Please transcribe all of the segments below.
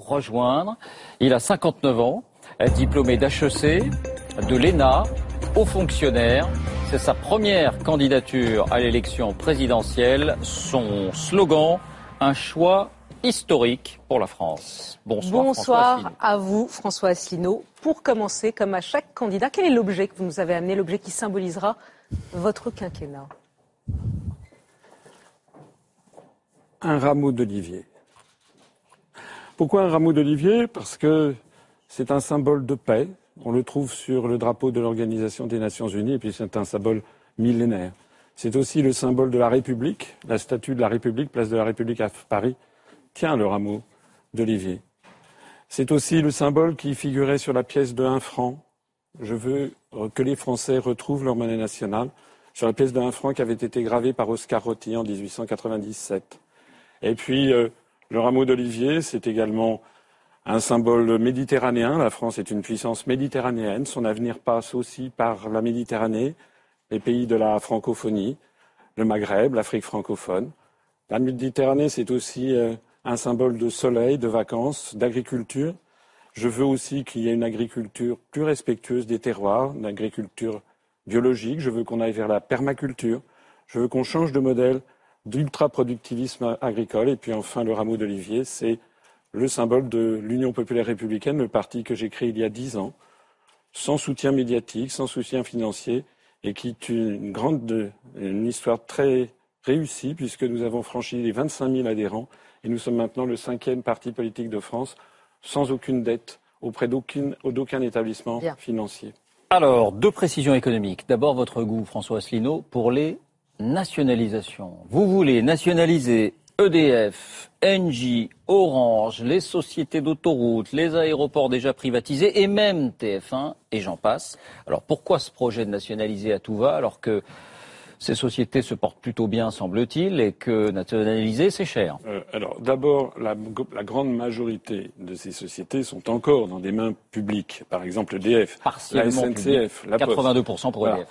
rejoindre. Il a 59 ans, diplômé d'HEC, de l'ENA, haut fonctionnaire. C'est sa première candidature à l'élection présidentielle. Son slogan, un choix historique pour la France. Bonsoir, Bonsoir à vous, François Asselineau. Pour commencer, comme à chaque candidat, quel est l'objet que vous nous avez amené, l'objet qui symbolisera votre quinquennat? Un rameau d'olivier. Pourquoi un rameau d'olivier? Parce que c'est un symbole de paix. On le trouve sur le drapeau de l'Organisation des Nations Unies et puis c'est un symbole millénaire. C'est aussi le symbole de la République. La statue de la République, place de la République à Paris, tient le rameau d'olivier. C'est aussi le symbole qui figurait sur la pièce de 1 franc. Je veux que les Français retrouvent leur monnaie nationale sur la pièce de 1 franc qui avait été gravée par Oscar Rotti en 1897. Et puis, euh, le rameau d'olivier, c'est également un symbole méditerranéen. La France est une puissance méditerranéenne. Son avenir passe aussi par la Méditerranée, les pays de la francophonie, le Maghreb, l'Afrique francophone. La Méditerranée, c'est aussi euh, un symbole de soleil, de vacances, d'agriculture. Je veux aussi qu'il y ait une agriculture plus respectueuse des terroirs, une agriculture biologique. Je veux qu'on aille vers la permaculture. Je veux qu'on change de modèle d'ultra-productivisme agricole. Et puis enfin, le rameau d'olivier, c'est le symbole de l'Union populaire républicaine, le parti que j'ai créé il y a dix ans, sans soutien médiatique, sans soutien financier, et qui est une grande, une histoire très réussie, puisque nous avons franchi les 25 000 adhérents, et nous sommes maintenant le cinquième parti politique de France, sans aucune dette auprès d'aucun établissement financier. Alors, deux précisions économiques. D'abord, votre goût, François Asselineau, pour les nationalisation. Vous voulez nationaliser EDF, Engie, Orange, les sociétés d'autoroutes, les aéroports déjà privatisés et même TF1 et j'en passe. Alors pourquoi ce projet de nationaliser à tout va alors que ces sociétés se portent plutôt bien, semble-t-il, et que nationaliser, c'est cher? Euh, alors, d'abord, la, grande majorité de ces sociétés sont encore dans des mains publiques. Par exemple, EDF, la SNCF, la Poste. 82% pour EDF.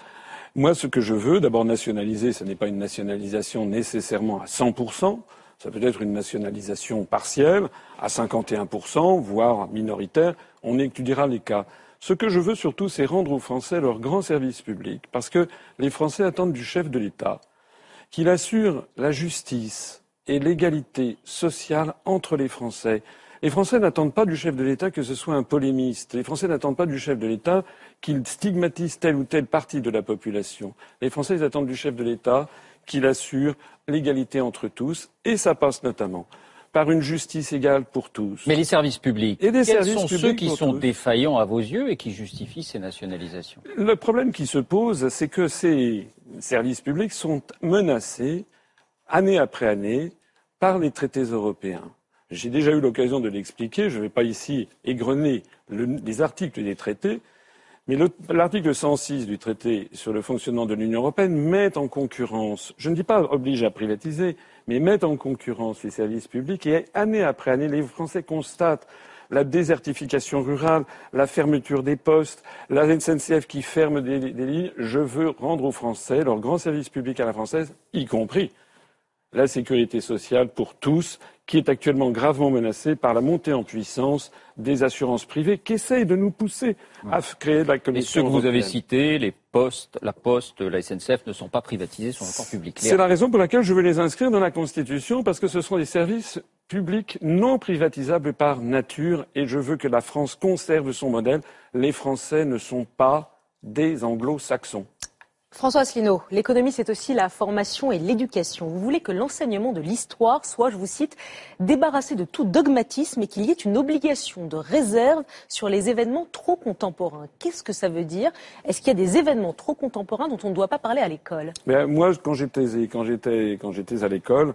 Moi, ce que je veux, d'abord nationaliser, ce n'est pas une nationalisation nécessairement à 100%, ça peut être une nationalisation partielle, à 51%, voire minoritaire, on étudiera les cas. Ce que je veux surtout, c'est rendre aux Français leur grand service public, parce que les Français attendent du chef de l'État qu'il assure la justice et l'égalité sociale entre les Français. Les Français n'attendent pas du chef de l'État que ce soit un polémiste. Les Français n'attendent pas du chef de l'État qu'il stigmatise telle ou telle partie de la population. Les Français attendent du chef de l'État qu'il assure l'égalité entre tous, et ça passe notamment par une justice égale pour tous. Mais les services publics, et des quels sont ceux qui sont défaillants à vos yeux et qui justifient ces nationalisations? Le problème qui se pose, c'est que ces services publics sont menacés année après année par les traités européens. J'ai déjà eu l'occasion de l'expliquer, je ne vais pas ici égrener les articles des traités, mais l'article 106 du traité sur le fonctionnement de l'Union européenne met en concurrence, je ne dis pas oblige à privatiser, mais met en concurrence les services publics et année après année, les Français constatent la désertification rurale, la fermeture des postes, la SNCF qui ferme des, des lignes. Je veux rendre aux Français leur grand service public à la française, y compris la sécurité sociale pour tous, qui est actuellement gravement menacée par la montée en puissance des assurances privées qui essayent de nous pousser à créer la Commission. Et ceux que vous avez cités, les postes, la Poste, la SNCF, ne sont pas privatisés, sont encore publics. C'est la raison pour laquelle je veux les inscrire dans la Constitution, parce que ce sont des services publics non privatisables par nature, et je veux que la France conserve son modèle. Les Français ne sont pas des anglo-saxons. François Asselineau, l'économie, c'est aussi la formation et l'éducation. Vous voulez que l'enseignement de l'histoire soit, je vous cite, débarrassé de tout dogmatisme et qu'il y ait une obligation de réserve sur les événements trop contemporains. Qu'est-ce que ça veut dire? Est-ce qu'il y a des événements trop contemporains dont on ne doit pas parler à l'école? Moi, quand j'étais, quand j'étais, quand j'étais à l'école,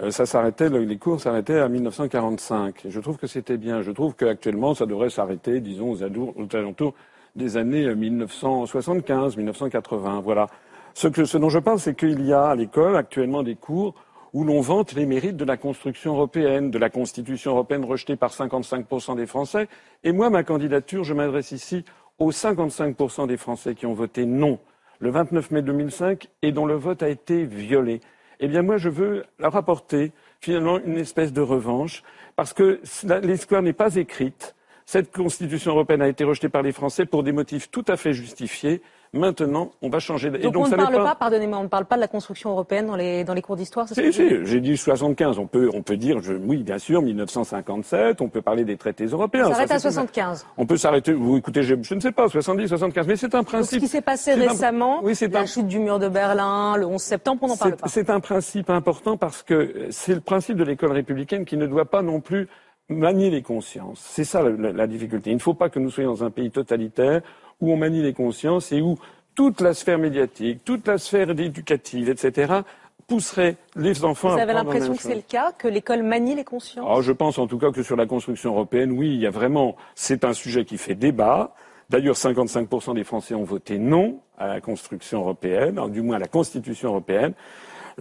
euh, ça s'arrêtait, les cours s'arrêtaient à 1945. je trouve que c'était bien. Je trouve qu'actuellement, ça devrait s'arrêter, disons, aux alentours des années 1975, 1980. Voilà. Ce, que, ce dont je parle, c'est qu'il y a à l'école actuellement des cours où l'on vante les mérites de la construction européenne, de la Constitution européenne rejetée par 55% des Français. Et moi, ma candidature, je m'adresse ici aux 55% des Français qui ont voté non le 29 mai 2005 et dont le vote a été violé. eh bien moi je veux leur apporter finalement une espèce de revanche, parce que l'histoire n'est pas écrite. Cette Constitution européenne a été rejetée par les Français pour des motifs tout à fait justifiés. Maintenant, on va changer. Donc, donc on ne parle pas, pardonnez-moi, on ne parle pas de la construction européenne dans les, dans les cours d'histoire Si, si, j'ai dit 75. On peut, on peut dire, je, oui, bien sûr, 1957. On peut parler des traités européens. On s'arrête à 75. On peut s'arrêter. Vous écoutez, je, je, ne sais pas, 70, 75. Mais c'est un principe. Donc, ce qui s'est passé récemment, oui, la un... chute du mur de Berlin, le 11 septembre, on n'en parle pas. C'est un principe important parce que c'est le principe de l'école républicaine qui ne doit pas non plus manier les consciences. C'est ça la, la difficulté. Il ne faut pas que nous soyons dans un pays totalitaire où on manie les consciences et où toute la sphère médiatique, toute la sphère éducative, etc., pousserait les enfants Vous à avez l'impression que c'est le cas, que l'école manie les consciences? Ah, Je pense en tout cas que sur la construction européenne, oui, il y a vraiment, c'est un sujet qui fait débat. D'ailleurs, 55% des Français ont voté non à la construction européenne, du moins à la Constitution européenne.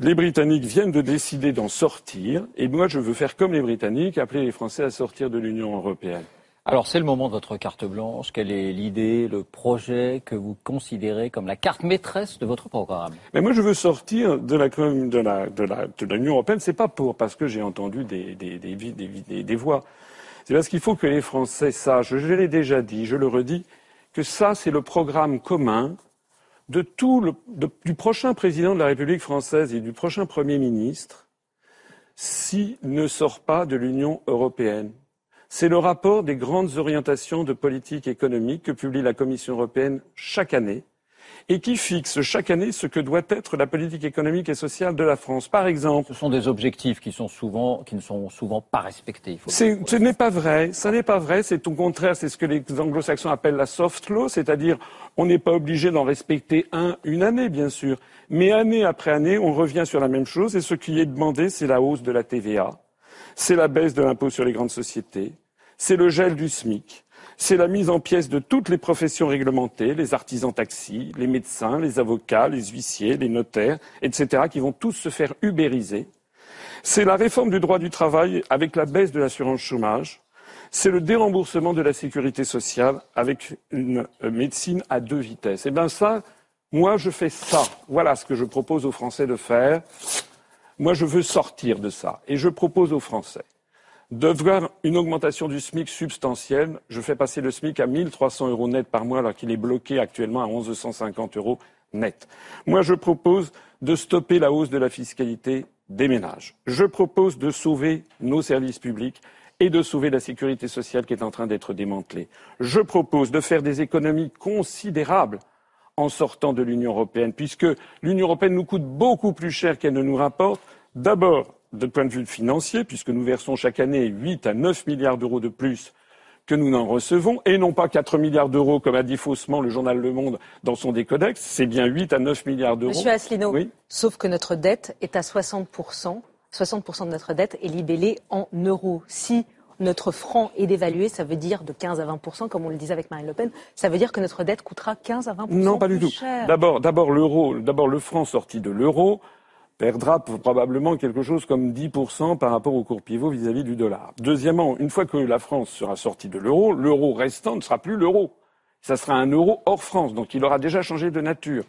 Les Britanniques viennent de décider d'en sortir, et moi je veux faire comme les Britanniques, appeler les Français à sortir de l'Union européenne. Alors c'est le moment de votre carte blanche. Quelle est l'idée, le projet que vous considérez comme la carte maîtresse de votre programme? Mais moi je veux sortir de la de la de la de l'Union européenne. C'est pas pour parce que j'ai entendu des des, des, des, des voix. C'est parce qu'il faut que les Français sachent. Je l'ai déjà dit, je le redis, que ça c'est le programme commun du prochain président de la République française et du prochain Premier ministre s'il ne sort pas de l'Union européenne. C'est le rapport des grandes orientations de politique économique que publie la Commission européenne chaque année et qui fixe chaque année ce que doit être la politique économique et sociale de la France. Par exemple, ce sont des objectifs qui sont souvent, qui ne sont souvent pas respectés. ce n'est pas vrai. Ce n'est pas vrai. C'est au contraire, c'est ce que les anglo-saxons appellent la soft law, c'est-à-dire on n'est pas obligé d'en respecter un, une année, bien sûr, mais année après année, on revient sur la même chose et ce qui est demandé, c'est la hausse de la TVA c'est la baisse de l'impôt sur les grandes sociétés, c'est le gel du SMIC, c'est la mise en pièces de toutes les professions réglementées, les artisans taxis, les médecins, les avocats, les huissiers, les notaires, etc., qui vont tous se faire ubériser. C'est la réforme du droit du travail avec la baisse de l'assurance chômage. C'est le déremboursement de la sécurité sociale avec une médecine à deux vitesses. Eh bien ça, moi je fais ça. Voilà ce que je propose aux Français de faire. Moi, je veux sortir de ça. Et je propose aux Français de voir une augmentation du SMIC substantielle. Je fais passer le SMIC à 1300 euros net par mois alors qu'il est bloqué actuellement à 1150 euros net. Moi, je propose de stopper la hausse de la fiscalité des ménages. Je propose de sauver nos services publics et de sauver la sécurité sociale qui est en train d'être démantelée. Je propose de faire des économies considérables en sortant de l'Union européenne, puisque l'Union européenne nous coûte beaucoup plus cher qu'elle ne nous rapporte. D'abord, de point de vue financier, puisque nous versons chaque année 8 à 9 milliards d'euros de plus que nous n'en recevons, et non pas 4 milliards d'euros, comme a dit faussement le journal Le Monde dans son décodex, c'est bien 8 à 9 milliards d'euros. Monsieur Asselineau, oui sauf que notre dette est à 60%, 60% de notre dette est libellée en euros. Si notre franc est dévalué, ça veut dire de 15 à 20 comme on le disait avec Marine Le Pen, ça veut dire que notre dette coûtera 15 à 20 Non, pas du tout. D'abord, d'abord l'euro, d'abord le franc sorti de l'euro perdra probablement quelque chose comme 10% par rapport au cours pivot vis-à-vis du dollar. Deuxièmement, une fois que la France sera sortie de l'euro, l'euro restant ne sera plus l'euro. Ça sera un euro hors France, donc il aura déjà changé de nature.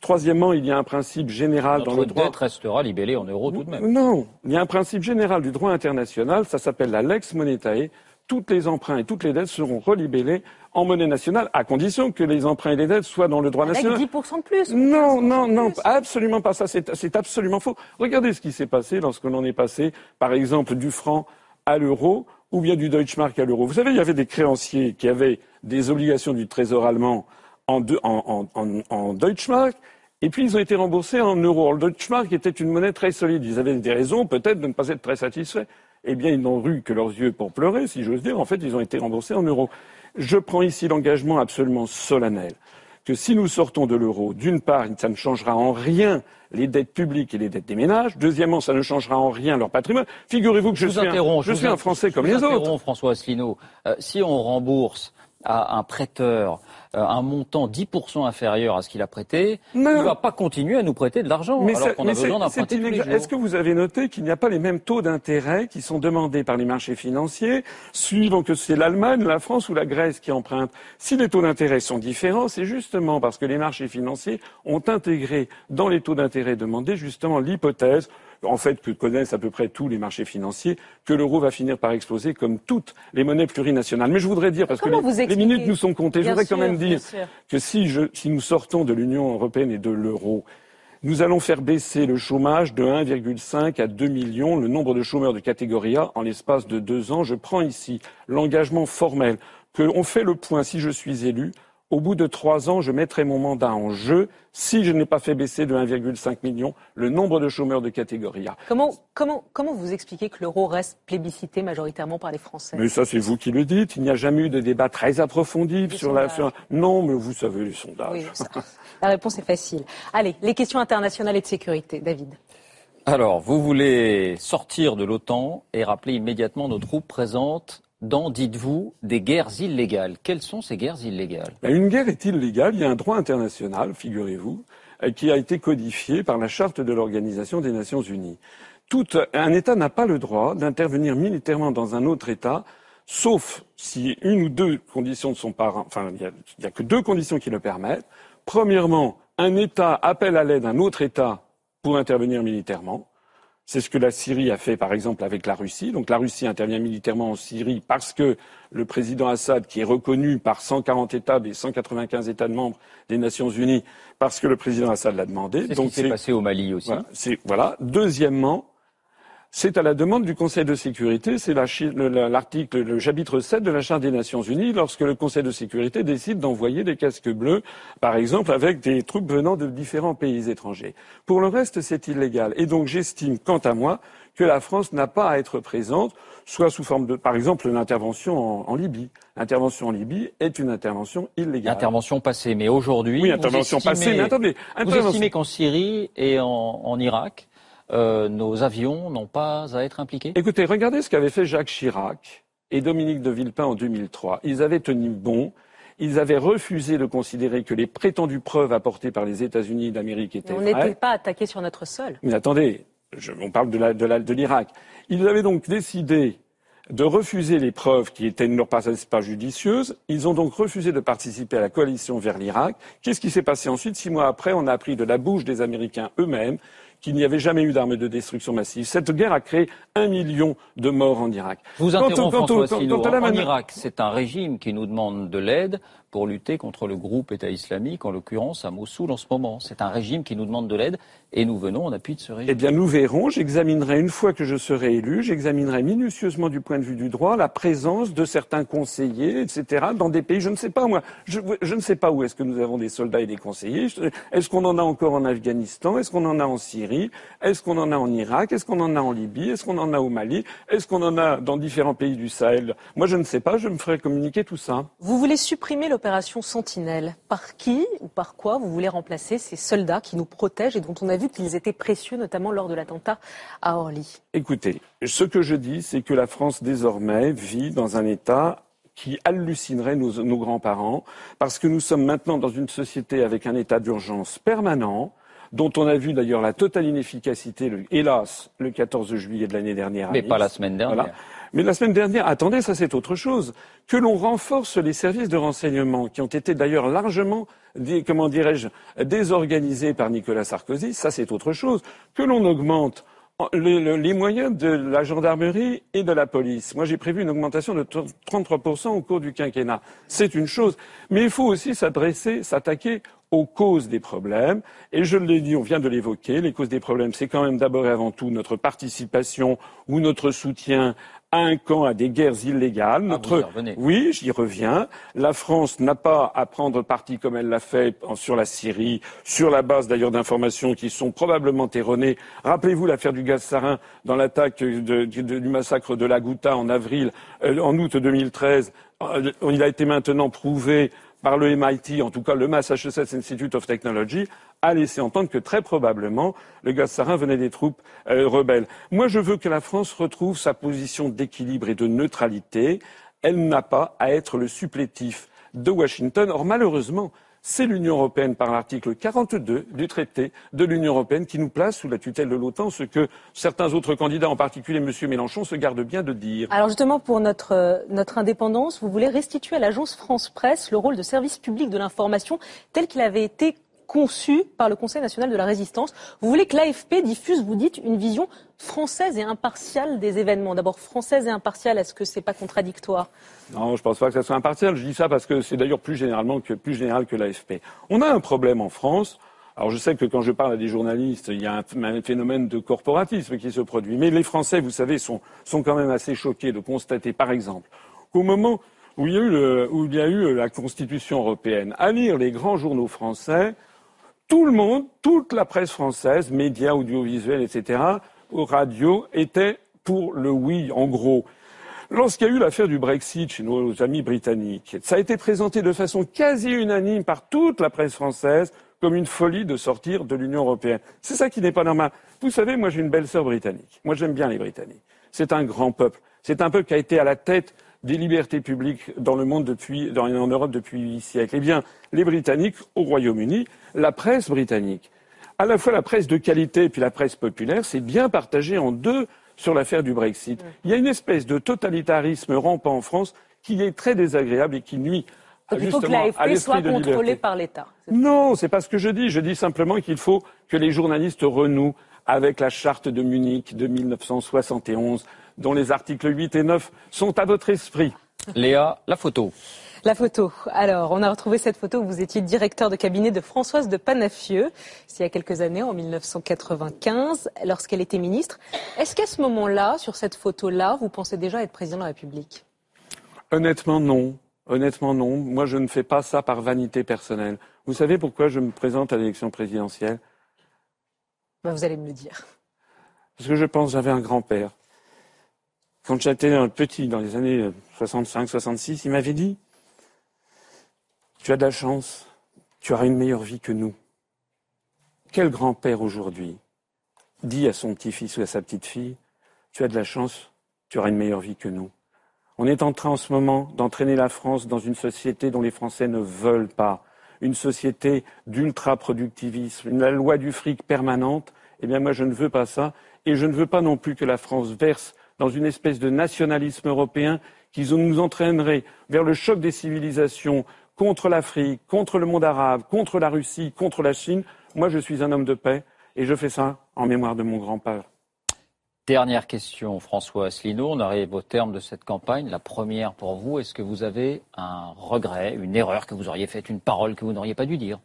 Troisièmement, il y a un principe général dans le droit. dette restera libellée en euros tout de même. Non, il y a un principe général du droit international, ça s'appelle la lex monetae. Toutes les emprunts et toutes les dettes seront relibellés en monnaie nationale, à condition que les emprunts et les dettes soient dans le droit national. Avec 10% de plus. Non, non, non, absolument pas ça. C'est absolument faux. Regardez ce qui s'est passé lorsqu'on en est passé, par exemple, du franc à l'euro ou bien du Deutschmark à l'euro. Vous savez, il y avait des créanciers qui avaient des obligations du Trésor allemand en, en, en, en Deutschmark et puis, ils ont été remboursés en euros. Le Deutschmark était une monnaie très solide. Ils avaient des raisons, peut-être, de ne pas être très satisfaits. Eh bien, ils n'ont eu que leurs yeux pour pleurer, si j'ose dire. En fait, ils ont été remboursés en euros. Je prends ici l'engagement absolument solennel que si nous sortons de l'euro, d'une part, ça ne changera en rien les dettes publiques et les dettes des ménages. Deuxièmement, ça ne changera en rien leur patrimoine. Figurez-vous que je, suis, un, je suis un Français comme les autres. François Asselineau. Euh, si on rembourse à un prêteur euh, un montant 10% inférieur à ce qu'il a prêté, il ne va pas continuer à nous prêter de l'argent alors qu'on a besoin d'emprunter tous les jours. Est-ce que vous avez noté qu'il n'y a pas les mêmes taux d'intérêt qui sont demandés par les marchés financiers, suivant que c'est l'Allemagne, la France ou la Grèce qui empruntent? Si les taux d'intérêt sont différents, c'est justement parce que les marchés financiers ont intégré dans les taux d'intérêt demandés justement l'hypothèse en fait, que connaissent à peu près tous les marchés financiers, que l'euro va finir par exploser comme toutes les monnaies plurinationales. Mais je voudrais dire, parce que les, minutes nous sont comptées, je voudrais quand même dire que si, si nous sortons de l'Union européenne et de l'euro, nous allons faire baisser le chômage de 1,5 à 2 millions, le nombre de chômeurs de catégorie A en l'espace de deux ans. Je prends ici l'engagement formel qu'on fait le point si je suis élu au bout de trois ans, je mettrai mon mandat en jeu si je n'ai pas fait baisser de 1,5 million le nombre de chômeurs de catégorie A. Comment, comment, comment vous expliquez que l'euro reste plébiscité majoritairement par les Français? Mais ça, c'est vous qui le dites. Il n'y a jamais eu de débat très approfondi sur la. Non, mais vous savez les sondages. la réponse est facile. Allez, les questions internationales et de sécurité, David. Alors, vous voulez sortir de l'OTAN et rappeler immédiatement nos troupes présentes dans, dites-vous, des guerres illégales. Quelles sont ces guerres illégales? Ben, Une guerre est illégale. Il y a un droit international, figurez-vous, euh, qui a été codifié par la charte de l'Organisation des Nations Unies. Tout, un État n'a pas le droit d'intervenir militairement dans un autre État, sauf si une ou deux conditions ne sont pas. Enfin, il n'y a, que deux conditions qui le permettent. Premièrement, un État appelle à l'aide un autre État pour intervenir militairement. C'est ce que la Syrie a fait, par exemple, avec la Russie. Donc la Russie intervient militairement en Syrie parce que le président Assad, qui est reconnu par 140 États des 195 États membres des Nations Unies, parce que le président Assad l'a demandé. C'est ce qui s'est passé au Mali aussi. voilà. Deuxièmement, c'est à la demande du Conseil de sécurité, c'est l'article, le chapitre 7 de la Charte des Nations Unies, lorsque le Conseil de sécurité décide d'envoyer des casques bleus, par exemple, avec des troupes venant de différents pays étrangers. Pour le reste, c'est illégal. Et donc, j'estime, quant à moi, que la France n'a pas à être présente, soit sous forme de, par exemple, l'intervention en, Libye. L'intervention en Libye est une intervention illégale. Intervention passée, mais aujourd'hui, oui, intervention passée. Mais attendez, vous estimez qu'en Syrie et en Irak, euh, nos avions n'ont pas à être impliqués Écoutez, regardez ce qu'avait fait Jacques Chirac et Dominique de Villepin en 2003. Ils avaient tenu bon. Ils avaient refusé de considérer que les prétendues preuves apportées par les États-Unis d'Amérique étaient vraies. On n'était pas attaqué sur notre sol. Mais attendez, on parle de l'Irak. Ils avaient donc décidé de refuser les preuves qui étaient, ne leur paraissaient pas judicieuses. Ils ont donc refusé de participer à la coalition vers l'Irak. Qu'est-ce qui s'est passé ensuite? Six mois après, on a appris de la bouche des Américains eux-mêmes qu'il n'y avait jamais eu d'armes de destruction massive. Cette guerre a créé un million de morts en Irak. Vous interrompez François en Irak, c'est un régime qui nous demande de l'aide pour lutter contre le groupe État islamique, en l'occurrence à Mossoul en ce moment. C'est un régime qui nous demande de l'aide et nous venons en appui de ce régime. Eh bien, nous verrons. J'examinerai, une fois que je serai élu, j'examinerai minutieusement du point de vue du droit la présence de certains conseillers, etc., dans des pays, je ne sais pas moi, je, je ne sais pas où est-ce que nous avons des soldats et des conseillers. Est-ce qu'on en a encore en Afghanistan? Est-ce qu'on en a en Syrie? Est-ce qu'on en a en Irak? Est-ce qu'on en a en Libye? Est-ce qu'on en a au Mali? Est-ce qu'on en a dans différents pays du Sahel? Moi, je ne sais pas. Je me ferai communiquer tout ça. Vous voulez supprimer le opération Sentinelle. Par qui ou par quoi vous voulez remplacer ces soldats qui nous protègent et dont on a vu qu'ils étaient précieux, notamment lors de l'attentat à Orly? Écoutez, ce que je dis, c'est que la France désormais vit dans un état qui hallucinerait nos, nos grands-parents, parce que nous sommes maintenant dans une société avec un état d'urgence permanent, dont on a vu d'ailleurs la totale inefficacité, hélas, le 14 juillet de l'année dernière. Mais pas la semaine dernière. Mais la semaine dernière, attendez, ça c'est autre chose. Que l'on renforce les services de renseignement, qui ont été d'ailleurs largement, comment dirais-je, désorganisés par Nicolas Sarkozy, ça c'est autre chose. Que l'on augmente les, moyens de la gendarmerie et de la police. Moi, j'ai prévu une augmentation de 33% au cours du quinquennat. C'est une chose. Mais il faut aussi s'adresser, s'attaquer aux causes des problèmes. Et je l'ai dit, on vient de l'évoquer, les causes des problèmes, c'est quand même d'abord et avant tout notre participation ou notre soutien à un camp, à des guerres illégales. Ah, notre... oui, j'y reviens. La France n'a pas à prendre parti comme elle l'a fait sur la Syrie, sur la base d'ailleurs d'informations qui sont probablement erronées. Rappelez-vous l'affaire du gaz sarin dans l'attaque du massacre de la Ghouta en avril, euh, en août 2013. Euh, il a été maintenant prouvé par le MIT, en tout cas le Massachusetts Institute of Technology, a laissé entendre que très probablement le gaz sarin venait des troupes euh, rebelles. Moi, je veux que la France retrouve sa position d'équilibre et de neutralité. Elle n'a pas à être le supplétif de Washington. Or, malheureusement, c'est l'Union européenne par l'article 42 du traité de l'Union européenne qui nous place sous la tutelle de l'OTAN, ce que certains autres candidats, en particulier M. Mélenchon, se gardent bien de dire. Alors justement, pour notre, notre indépendance, vous voulez restituer à l'agence France Presse le rôle de service public de l'information tel qu'il avait été conçu par le Conseil national de la résistance. Vous voulez que l'AFP diffuse, vous dites, une vision française et impartiale des événements. D'abord, française et impartiale, est-ce que c'est pas contradictoire? Non, je pense pas que ça soit impartial. Je dis ça parce que c'est d'ailleurs plus généralement plus général que l'AFP. On a un problème en France. Alors je sais que quand je parle à des journalistes, il y a un, phénomène de corporatisme qui se produit. Mais les Français, vous savez, sont, sont quand même assez choqués de constater, par exemple, qu'au moment où il y a eu la Constitution européenne, à lire les grands journaux français, tout le monde, toute la presse française, médias, audiovisuels, etc., radio, était pour le oui, en gros. Lorsqu'il y a eu l'affaire du Brexit chez nos amis britanniques, ça a été présenté de façon quasi unanime par toute la presse française comme une folie de sortir de l'Union européenne. C'est ça qui n'est pas normal. Vous savez, moi j'ai une belle sœur britannique. Moi j'aime bien les Britanniques. C'est un grand peuple. C'est un peuple qui a été à la tête des libertés publiques dans le monde depuis, dans, en Europe depuis huit siècles. Eh bien, les Britanniques au Royaume-Uni, la presse britannique, à la fois la presse de qualité et puis la presse populaire, c'est bien partagé en deux sur l'affaire du Brexit. Il y a une espèce de totalitarisme rampant en France qui est très désagréable et qui nuit il faut que l'AFP soit contrôlée par l'État. Non, c'est pas ce que je dis. Je dis simplement qu'il faut que les journalistes renouent avec la charte de Munich de 1971, dont les articles 8 et 9 sont à votre esprit. Léa, la photo. La photo. Alors, on a retrouvé cette photo où vous étiez directeur de cabinet de Françoise de Panafieux, il y a quelques années, en 1995, lorsqu'elle était ministre. Est-ce qu'à ce moment-là, sur cette photo-là, vous pensez déjà être président de la République? Honnêtement, non. Honnêtement, non. Moi, je ne fais pas ça par vanité personnelle. Vous savez pourquoi je me présente à l'élection présidentielle? Ben, Vous allez me le dire. Parce que je pense que j'avais un grand-père quand j'étais petit, dans les années 65-66, il m'avait dit Tu as de la chance, tu auras une meilleure vie que nous. Quel grand-père aujourd'hui dit à son petit-fils ou à sa petite-fille Tu as de la chance, tu auras une meilleure vie que nous. On est en train en ce moment d'entraîner la France dans une société dont les Français ne veulent pas, une société d'ultra-productivisme, la loi du fric permanente. Eh bien, moi, je ne veux pas ça. Et je ne veux pas non plus que la France verse dans une espèce de nationalisme européen qui nous entraînerait vers le choc des civilisations contre l'Afrique, contre le monde arabe, contre la Russie, contre la Chine. Moi, je suis un homme de paix et je fais ça en mémoire de mon grand-père. Dernière question, François Asselineau. On arrive au terme de cette campagne. La première pour vous, est-ce que vous avez un regret, une erreur que vous auriez faite, une parole que vous n'auriez pas dû dire?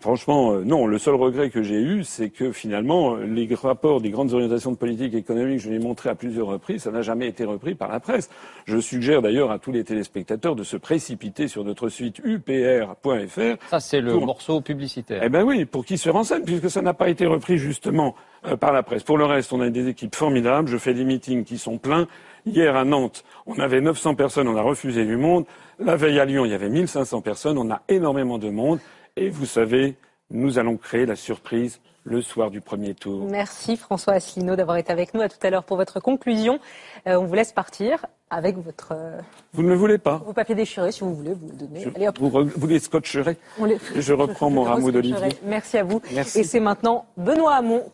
Franchement, euh, non. Le seul regret que j'ai eu, c'est que finalement, les rapports des grandes orientations de politique économique, je l'ai montré à plusieurs reprises, ça n'a jamais été repris par la presse. Je suggère d'ailleurs à tous les téléspectateurs de se précipiter sur notre site upr.fr. Ça, c'est le morceau publicitaire. Eh ben oui, pour qu'ils se renseignent, puisque ça n'a pas été repris justement euh, par la presse. Pour le reste, on a des équipes formidables. Je fais des meetings qui sont pleins. Hier à Nantes, on avait 900 personnes, on a refusé du monde. La veille à Lyon, il y avait 1500 personnes, on a énormément de monde. Et vous savez, nous allons créer la surprise le soir du premier tour. Merci François Asselineau d'avoir été avec nous à tout à l'heure pour votre conclusion. Euh, on vous laisse partir avec votre. Euh, vous ne le voulez pas Vos papiers déchirés, si vous voulez, vous le donnez. Vous, les scotcherez Je reprends mon rameau d'olivier. Merci à vous. Et c'est maintenant Benoît Hamon.